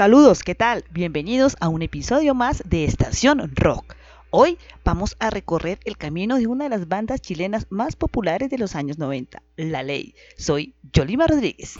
Saludos, ¿qué tal? Bienvenidos a un episodio más de Estación Rock. Hoy vamos a recorrer el camino de una de las bandas chilenas más populares de los años 90, La Ley. Soy Yolima Rodríguez.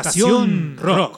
Estación Rock.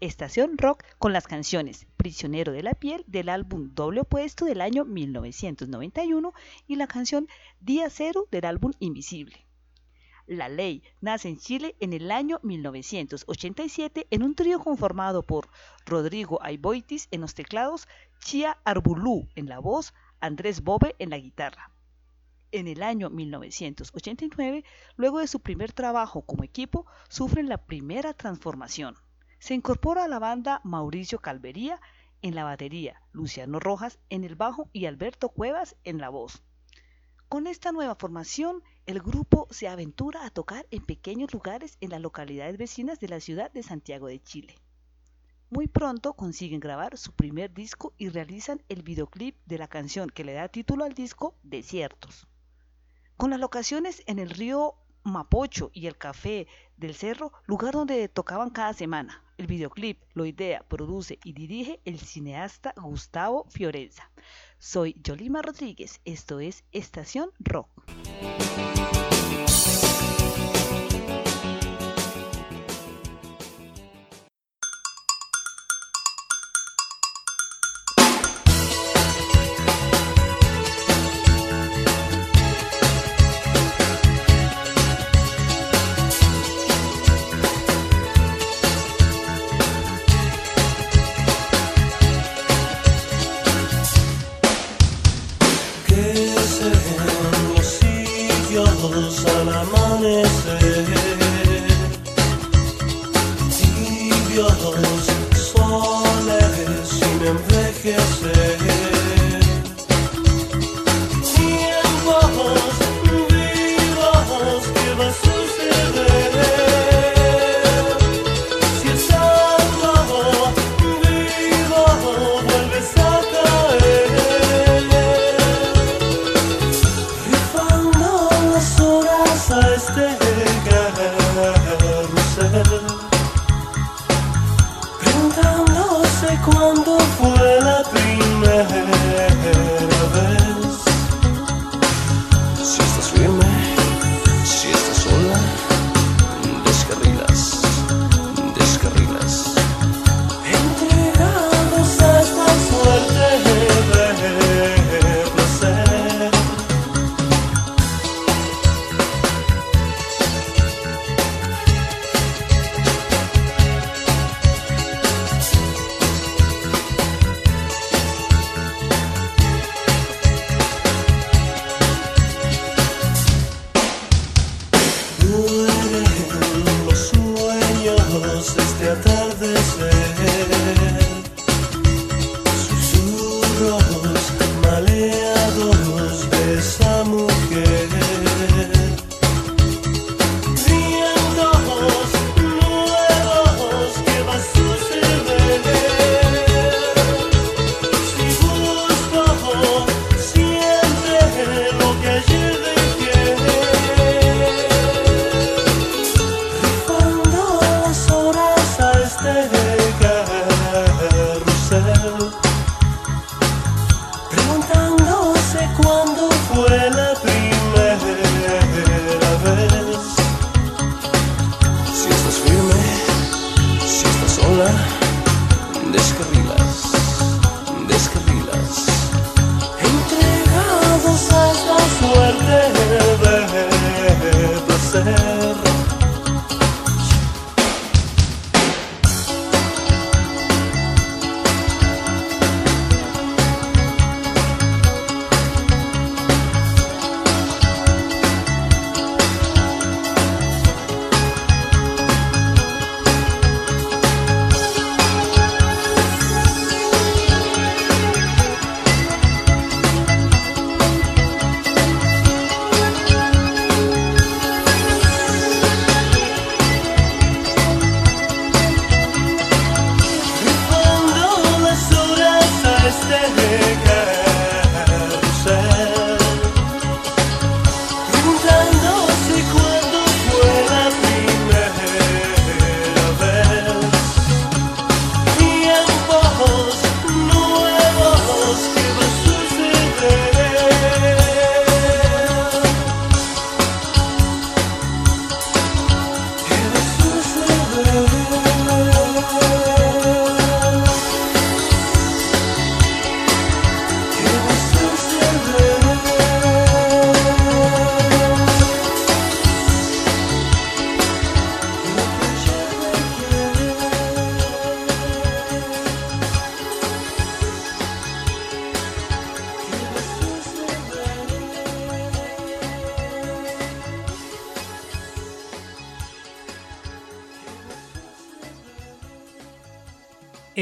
Estación Rock con las canciones Prisionero de la Piel del álbum Doble Opuesto del año 1991 y la canción Día Cero del álbum Invisible. La Ley nace en Chile en el año 1987 en un trío conformado por Rodrigo Aiboitis en los teclados, Chia Arbulú en la voz, Andrés Bobe en la guitarra. En el año 1989, luego de su primer trabajo como equipo, sufren la primera transformación. Se incorpora a la banda Mauricio Calvería en la batería, Luciano Rojas en el bajo y Alberto Cuevas en la voz. Con esta nueva formación, el grupo se aventura a tocar en pequeños lugares en las localidades vecinas de la ciudad de Santiago de Chile. Muy pronto consiguen grabar su primer disco y realizan el videoclip de la canción que le da título al disco Desiertos. Con las locaciones en el río Mapocho y el Café del Cerro, lugar donde tocaban cada semana. El videoclip lo idea, produce y dirige el cineasta Gustavo Fiorenza. Soy Yolima Rodríguez, esto es Estación Rock. decirme si estás sola, descarrilas, descarrilas.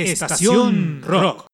Estación Rock.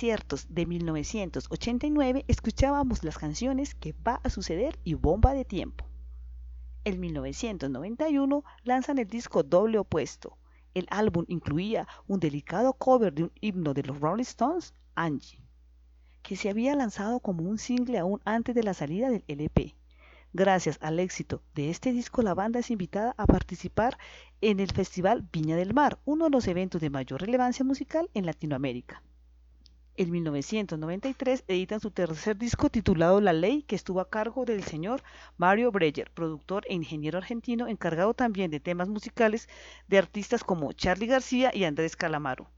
De 1989 escuchábamos las canciones Que va a suceder y Bomba de Tiempo. En 1991 lanzan el disco Doble Opuesto. El álbum incluía un delicado cover de un himno de los Rolling Stones, Angie, que se había lanzado como un single aún antes de la salida del LP. Gracias al éxito de este disco, la banda es invitada a participar en el Festival Viña del Mar, uno de los eventos de mayor relevancia musical en Latinoamérica. En 1993 editan su tercer disco titulado La Ley, que estuvo a cargo del señor Mario Breyer, productor e ingeniero argentino encargado también de temas musicales de artistas como Charly García y Andrés Calamaro.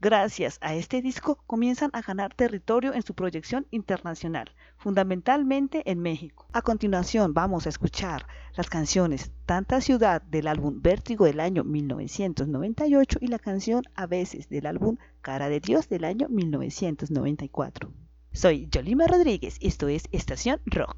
Gracias a este disco comienzan a ganar territorio en su proyección internacional, fundamentalmente en México. A continuación vamos a escuchar las canciones Tanta Ciudad del álbum Vértigo del año 1998 y la canción A veces del álbum Cara de Dios del año 1994. Soy Yolima Rodríguez esto es Estación Rock.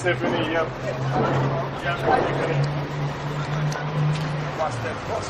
Symphony, yep. Watch that cross.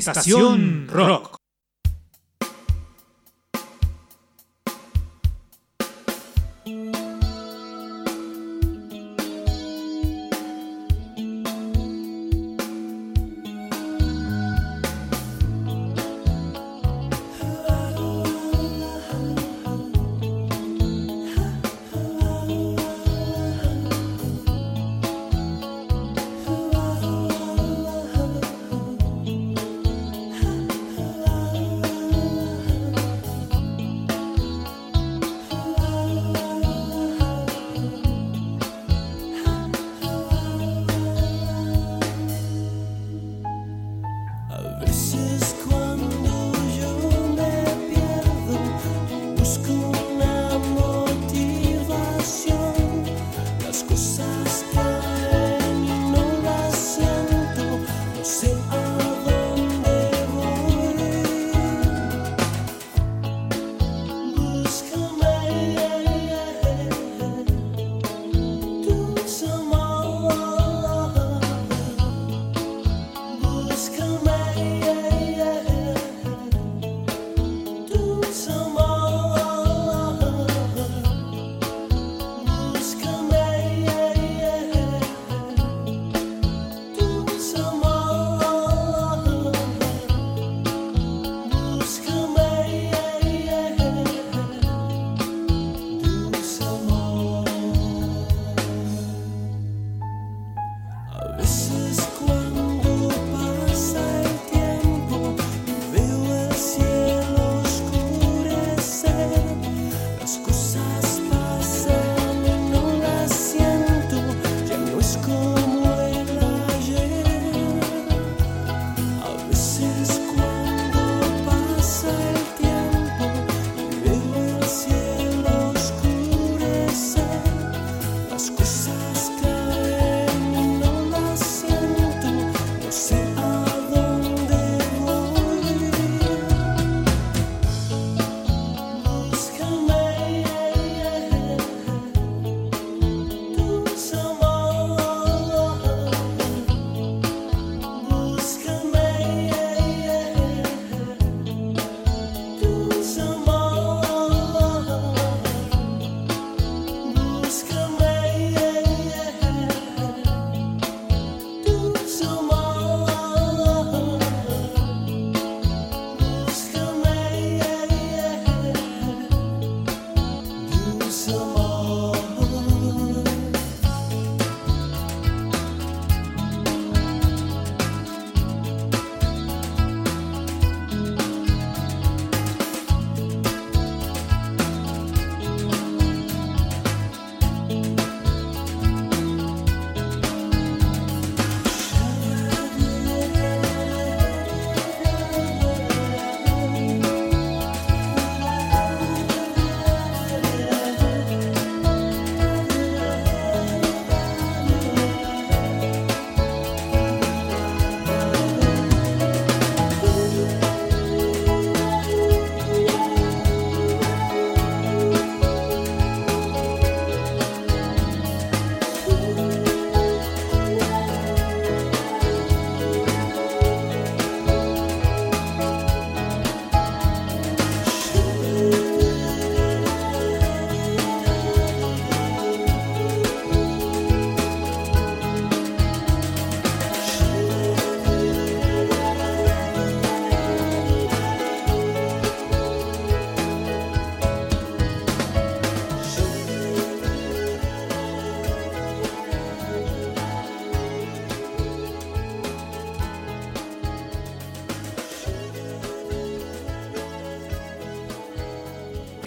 Estación Rock.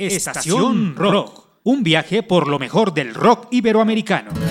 Estación Rock, un viaje por lo mejor del rock iberoamericano.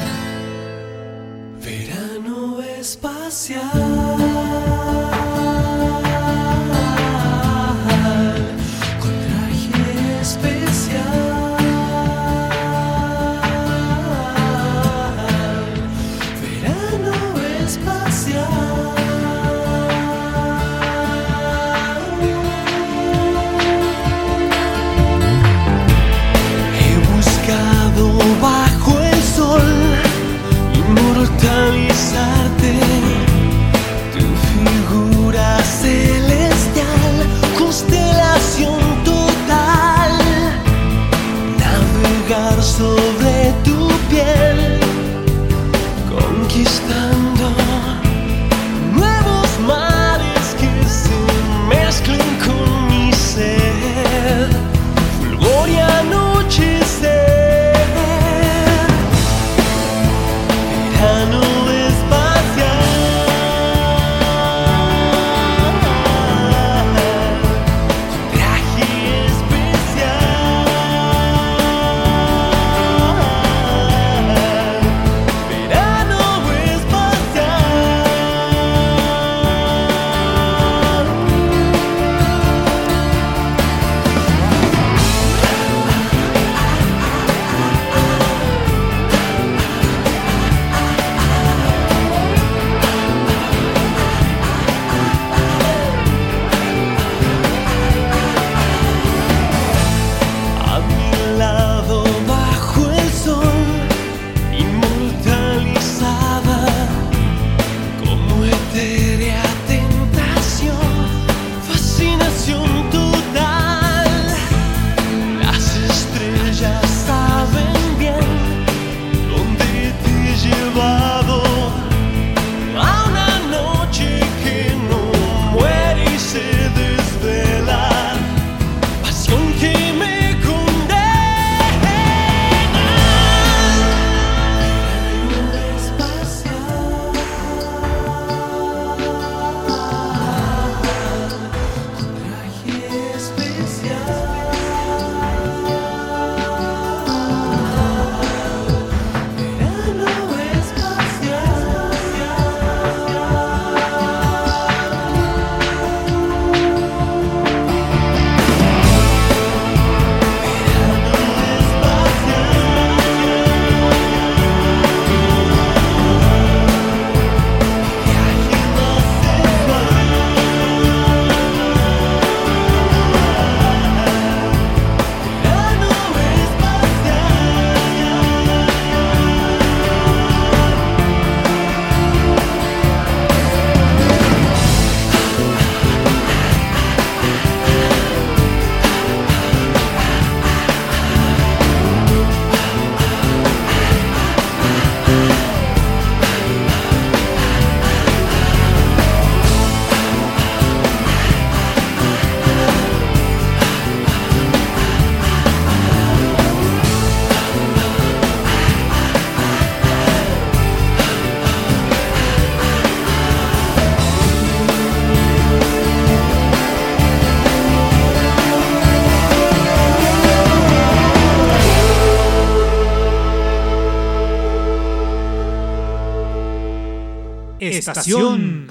Estación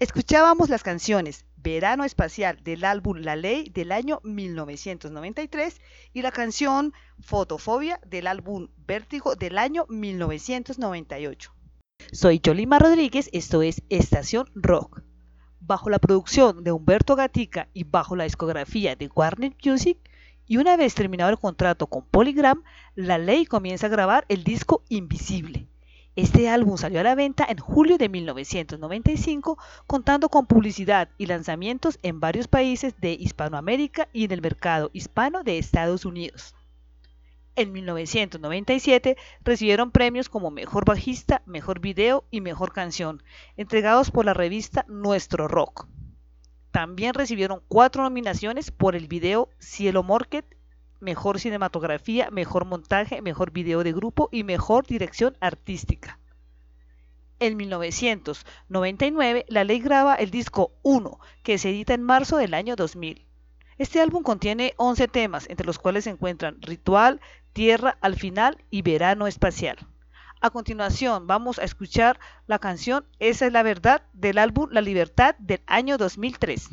Escuchábamos las canciones Verano Espacial del álbum La Ley del año 1993 y la canción Fotofobia del álbum Vértigo del año 1998. Soy Yolima Rodríguez, esto es Estación Rock. Bajo la producción de Humberto Gatica y bajo la discografía de Warner Music, y una vez terminado el contrato con Polygram, La Ley comienza a grabar el disco Invisible este álbum salió a la venta en julio de 1995, contando con publicidad y lanzamientos en varios países de Hispanoamérica y en el mercado hispano de Estados Unidos. En 1997 recibieron premios como Mejor Bajista, Mejor Video y Mejor Canción, entregados por la revista Nuestro Rock. También recibieron cuatro nominaciones por el video Cielo Market mejor cinematografía, mejor montaje, mejor video de grupo y mejor dirección artística. En 1999, la ley graba el disco 1, que se edita en marzo del año 2000. Este álbum contiene 11 temas, entre los cuales se encuentran Ritual, Tierra al final y Verano Espacial. A continuación, vamos a escuchar la canción Esa es la verdad del álbum La Libertad del año 2003.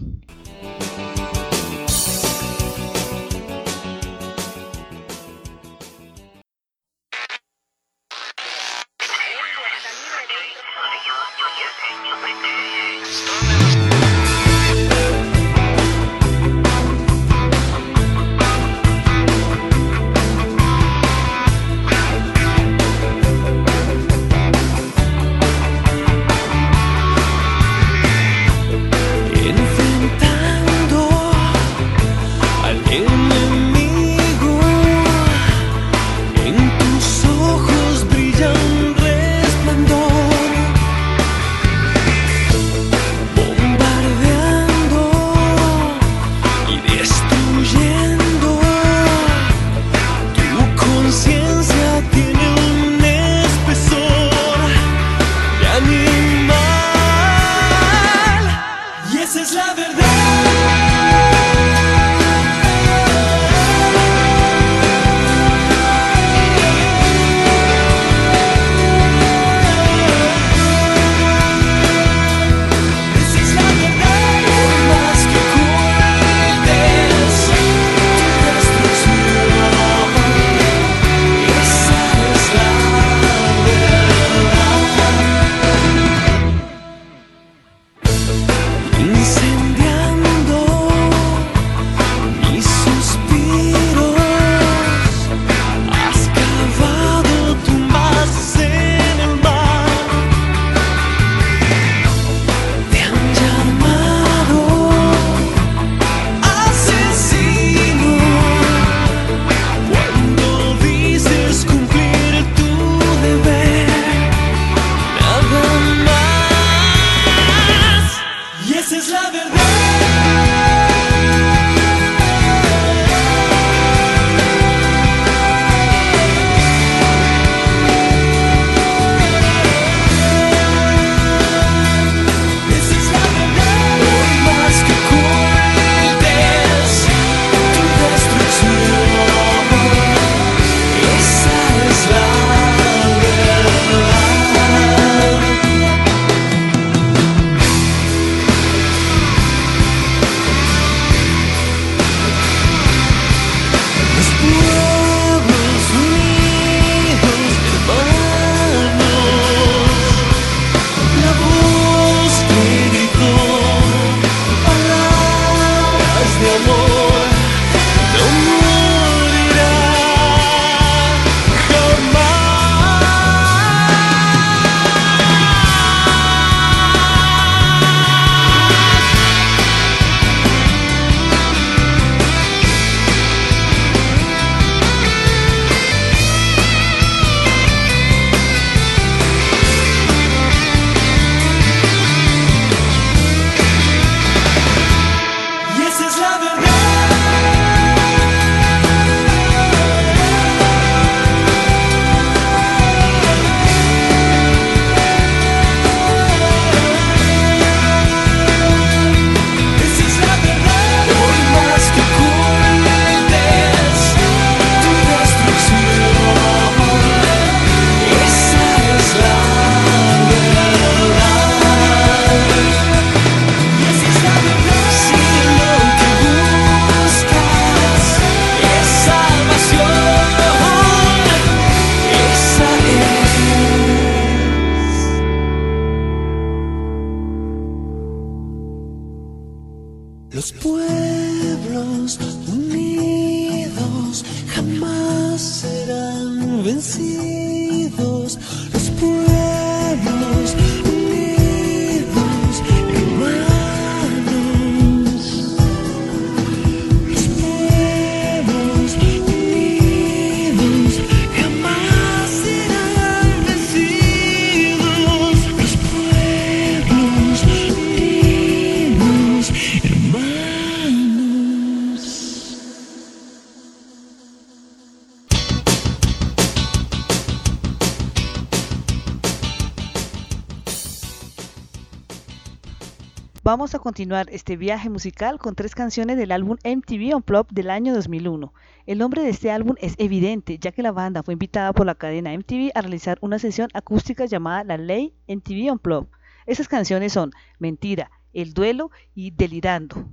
Vamos a continuar este viaje musical con tres canciones del álbum MTV Unplugged del año 2001. El nombre de este álbum es evidente, ya que la banda fue invitada por la cadena MTV a realizar una sesión acústica llamada La Ley MTV Unplugged. Esas canciones son Mentira, El Duelo y Delirando.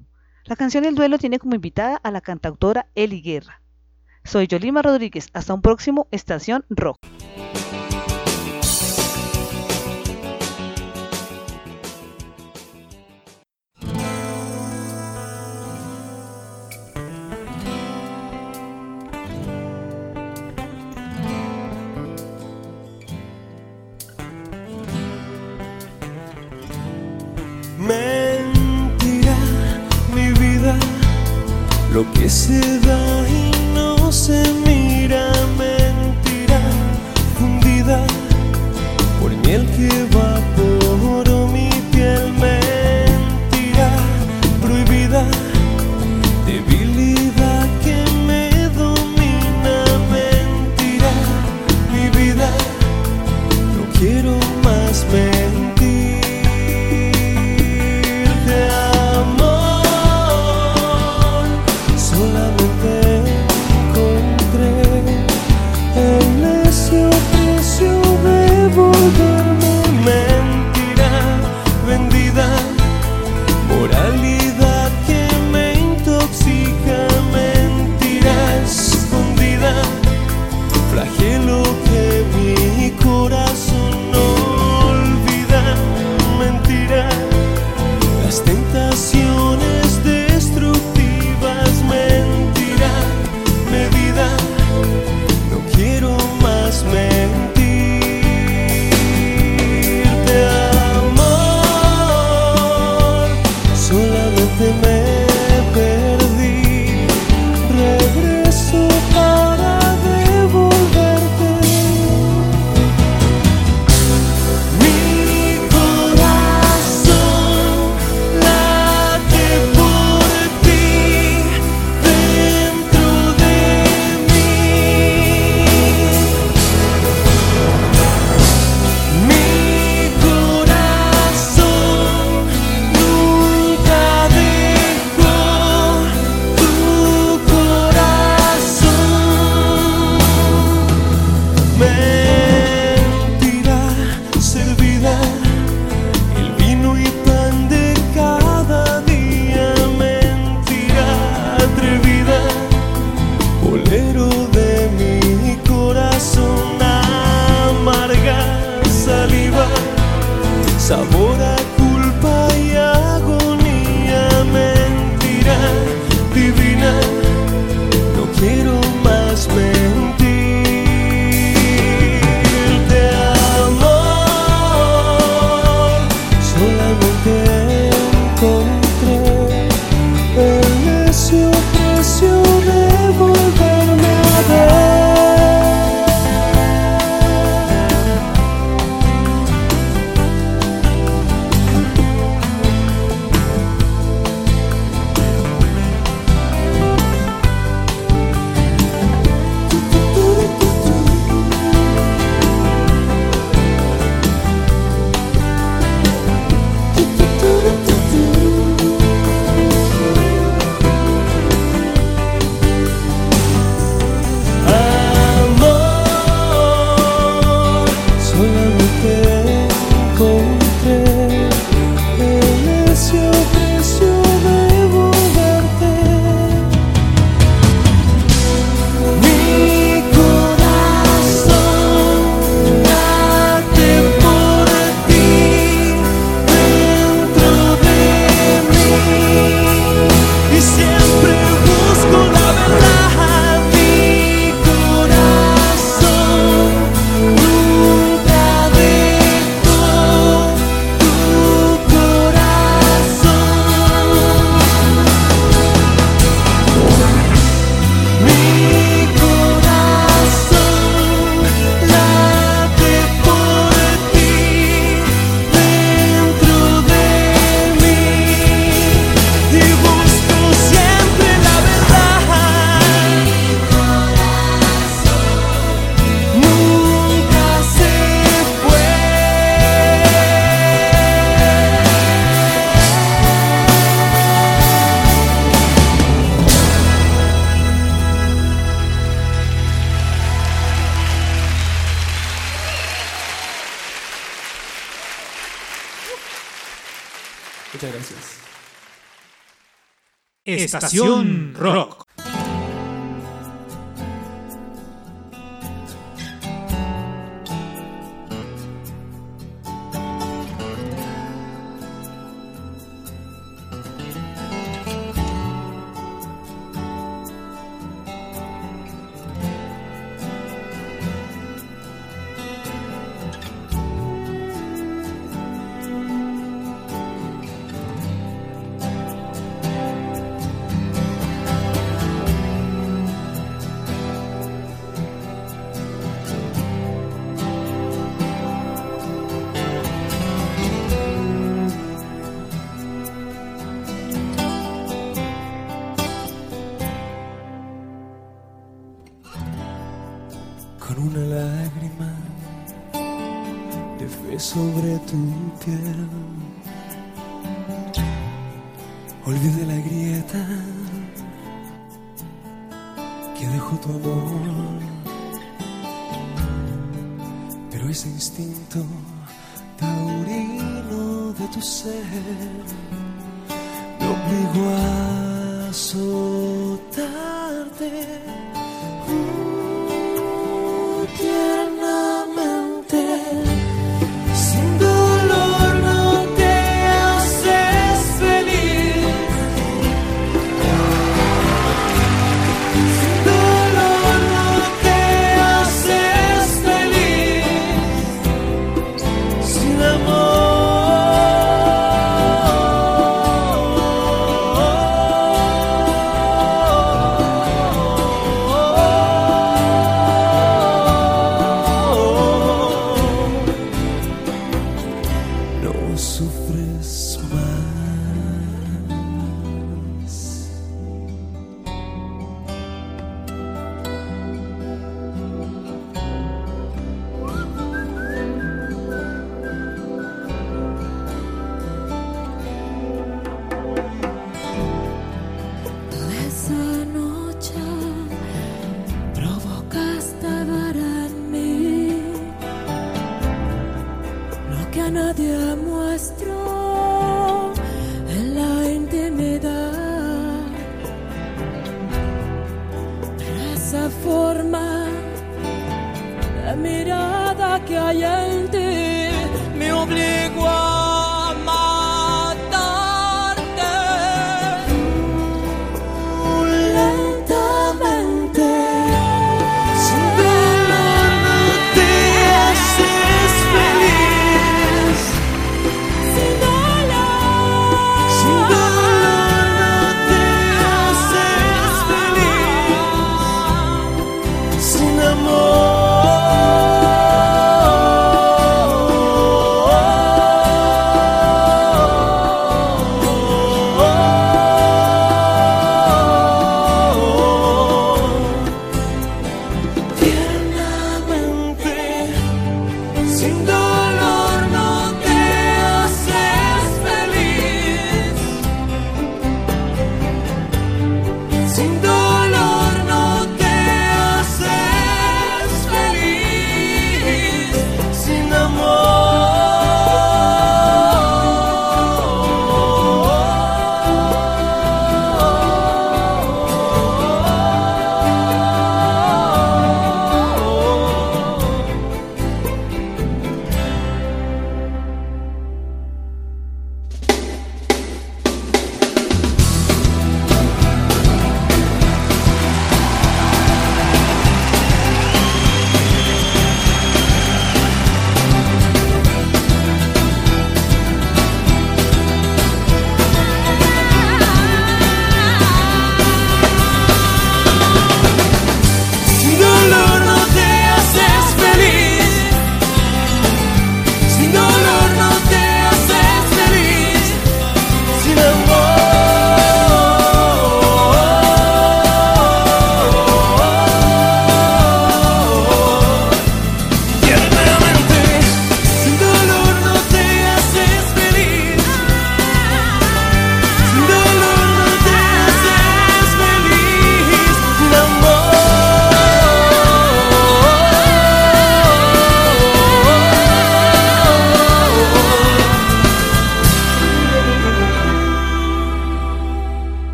La canción El Duelo tiene como invitada a la cantautora Eli Guerra. Soy Yolima Rodríguez, hasta un próximo Estación Rock. Lo que se da y no se mira, mentira, fundida por miel que Estación Rock. olvidaron. La grieta que dejó tu amor. Pero ese instinto taurino de tu ser me obligó a azotarte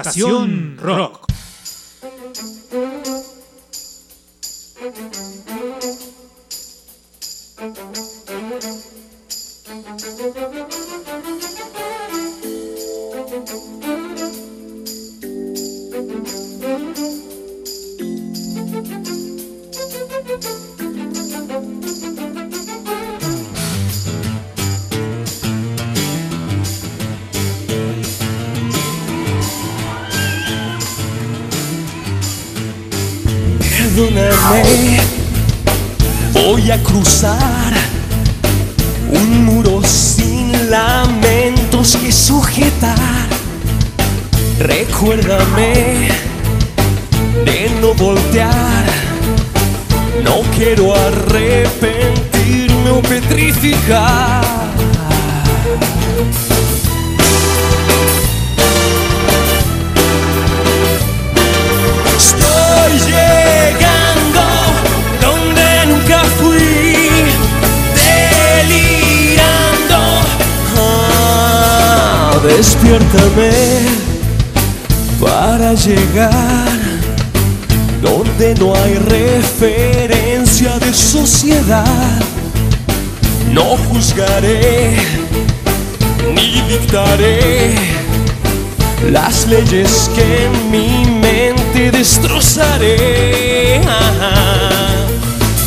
Estación un muro sin lamentos que sujetar. Recuérdame de no voltear. No quiero arrepentirme o petrificar. Estoy despiértame para llegar donde no hay referencia de sociedad. No juzgaré ni dictaré las leyes que en mi mente destrozaré.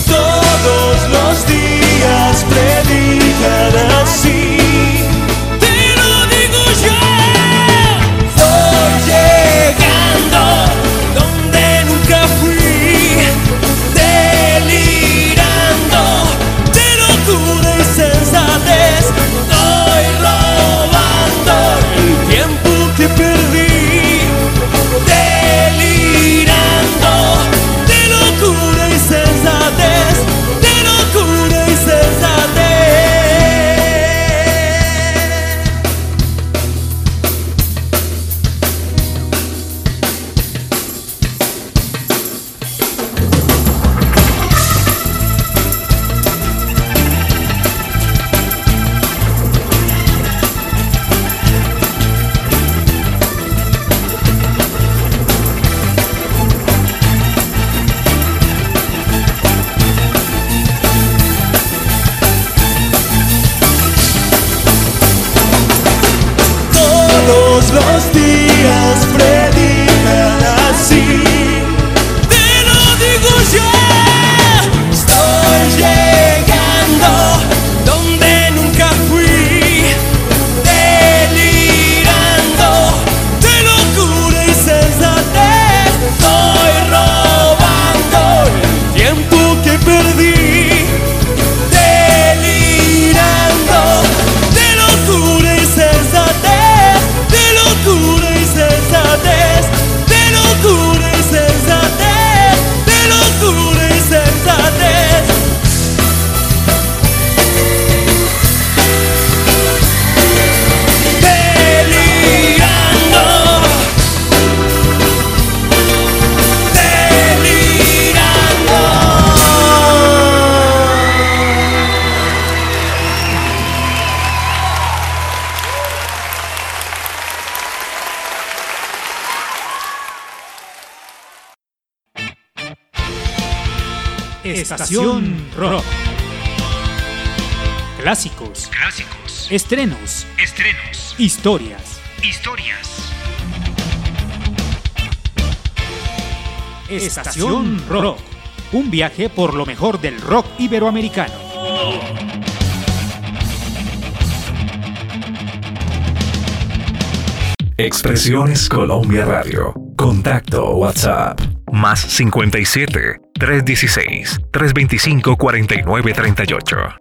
Todos los días predican Todos los Estación Rock. Clásicos, Clásicos. estrenos, Estrenos. historias. Historias. Estación Rock. Un viaje por lo mejor del rock iberoamericano. Expresiones Colombia Radio. Contacto WhatsApp. Más 57 316 325 4938.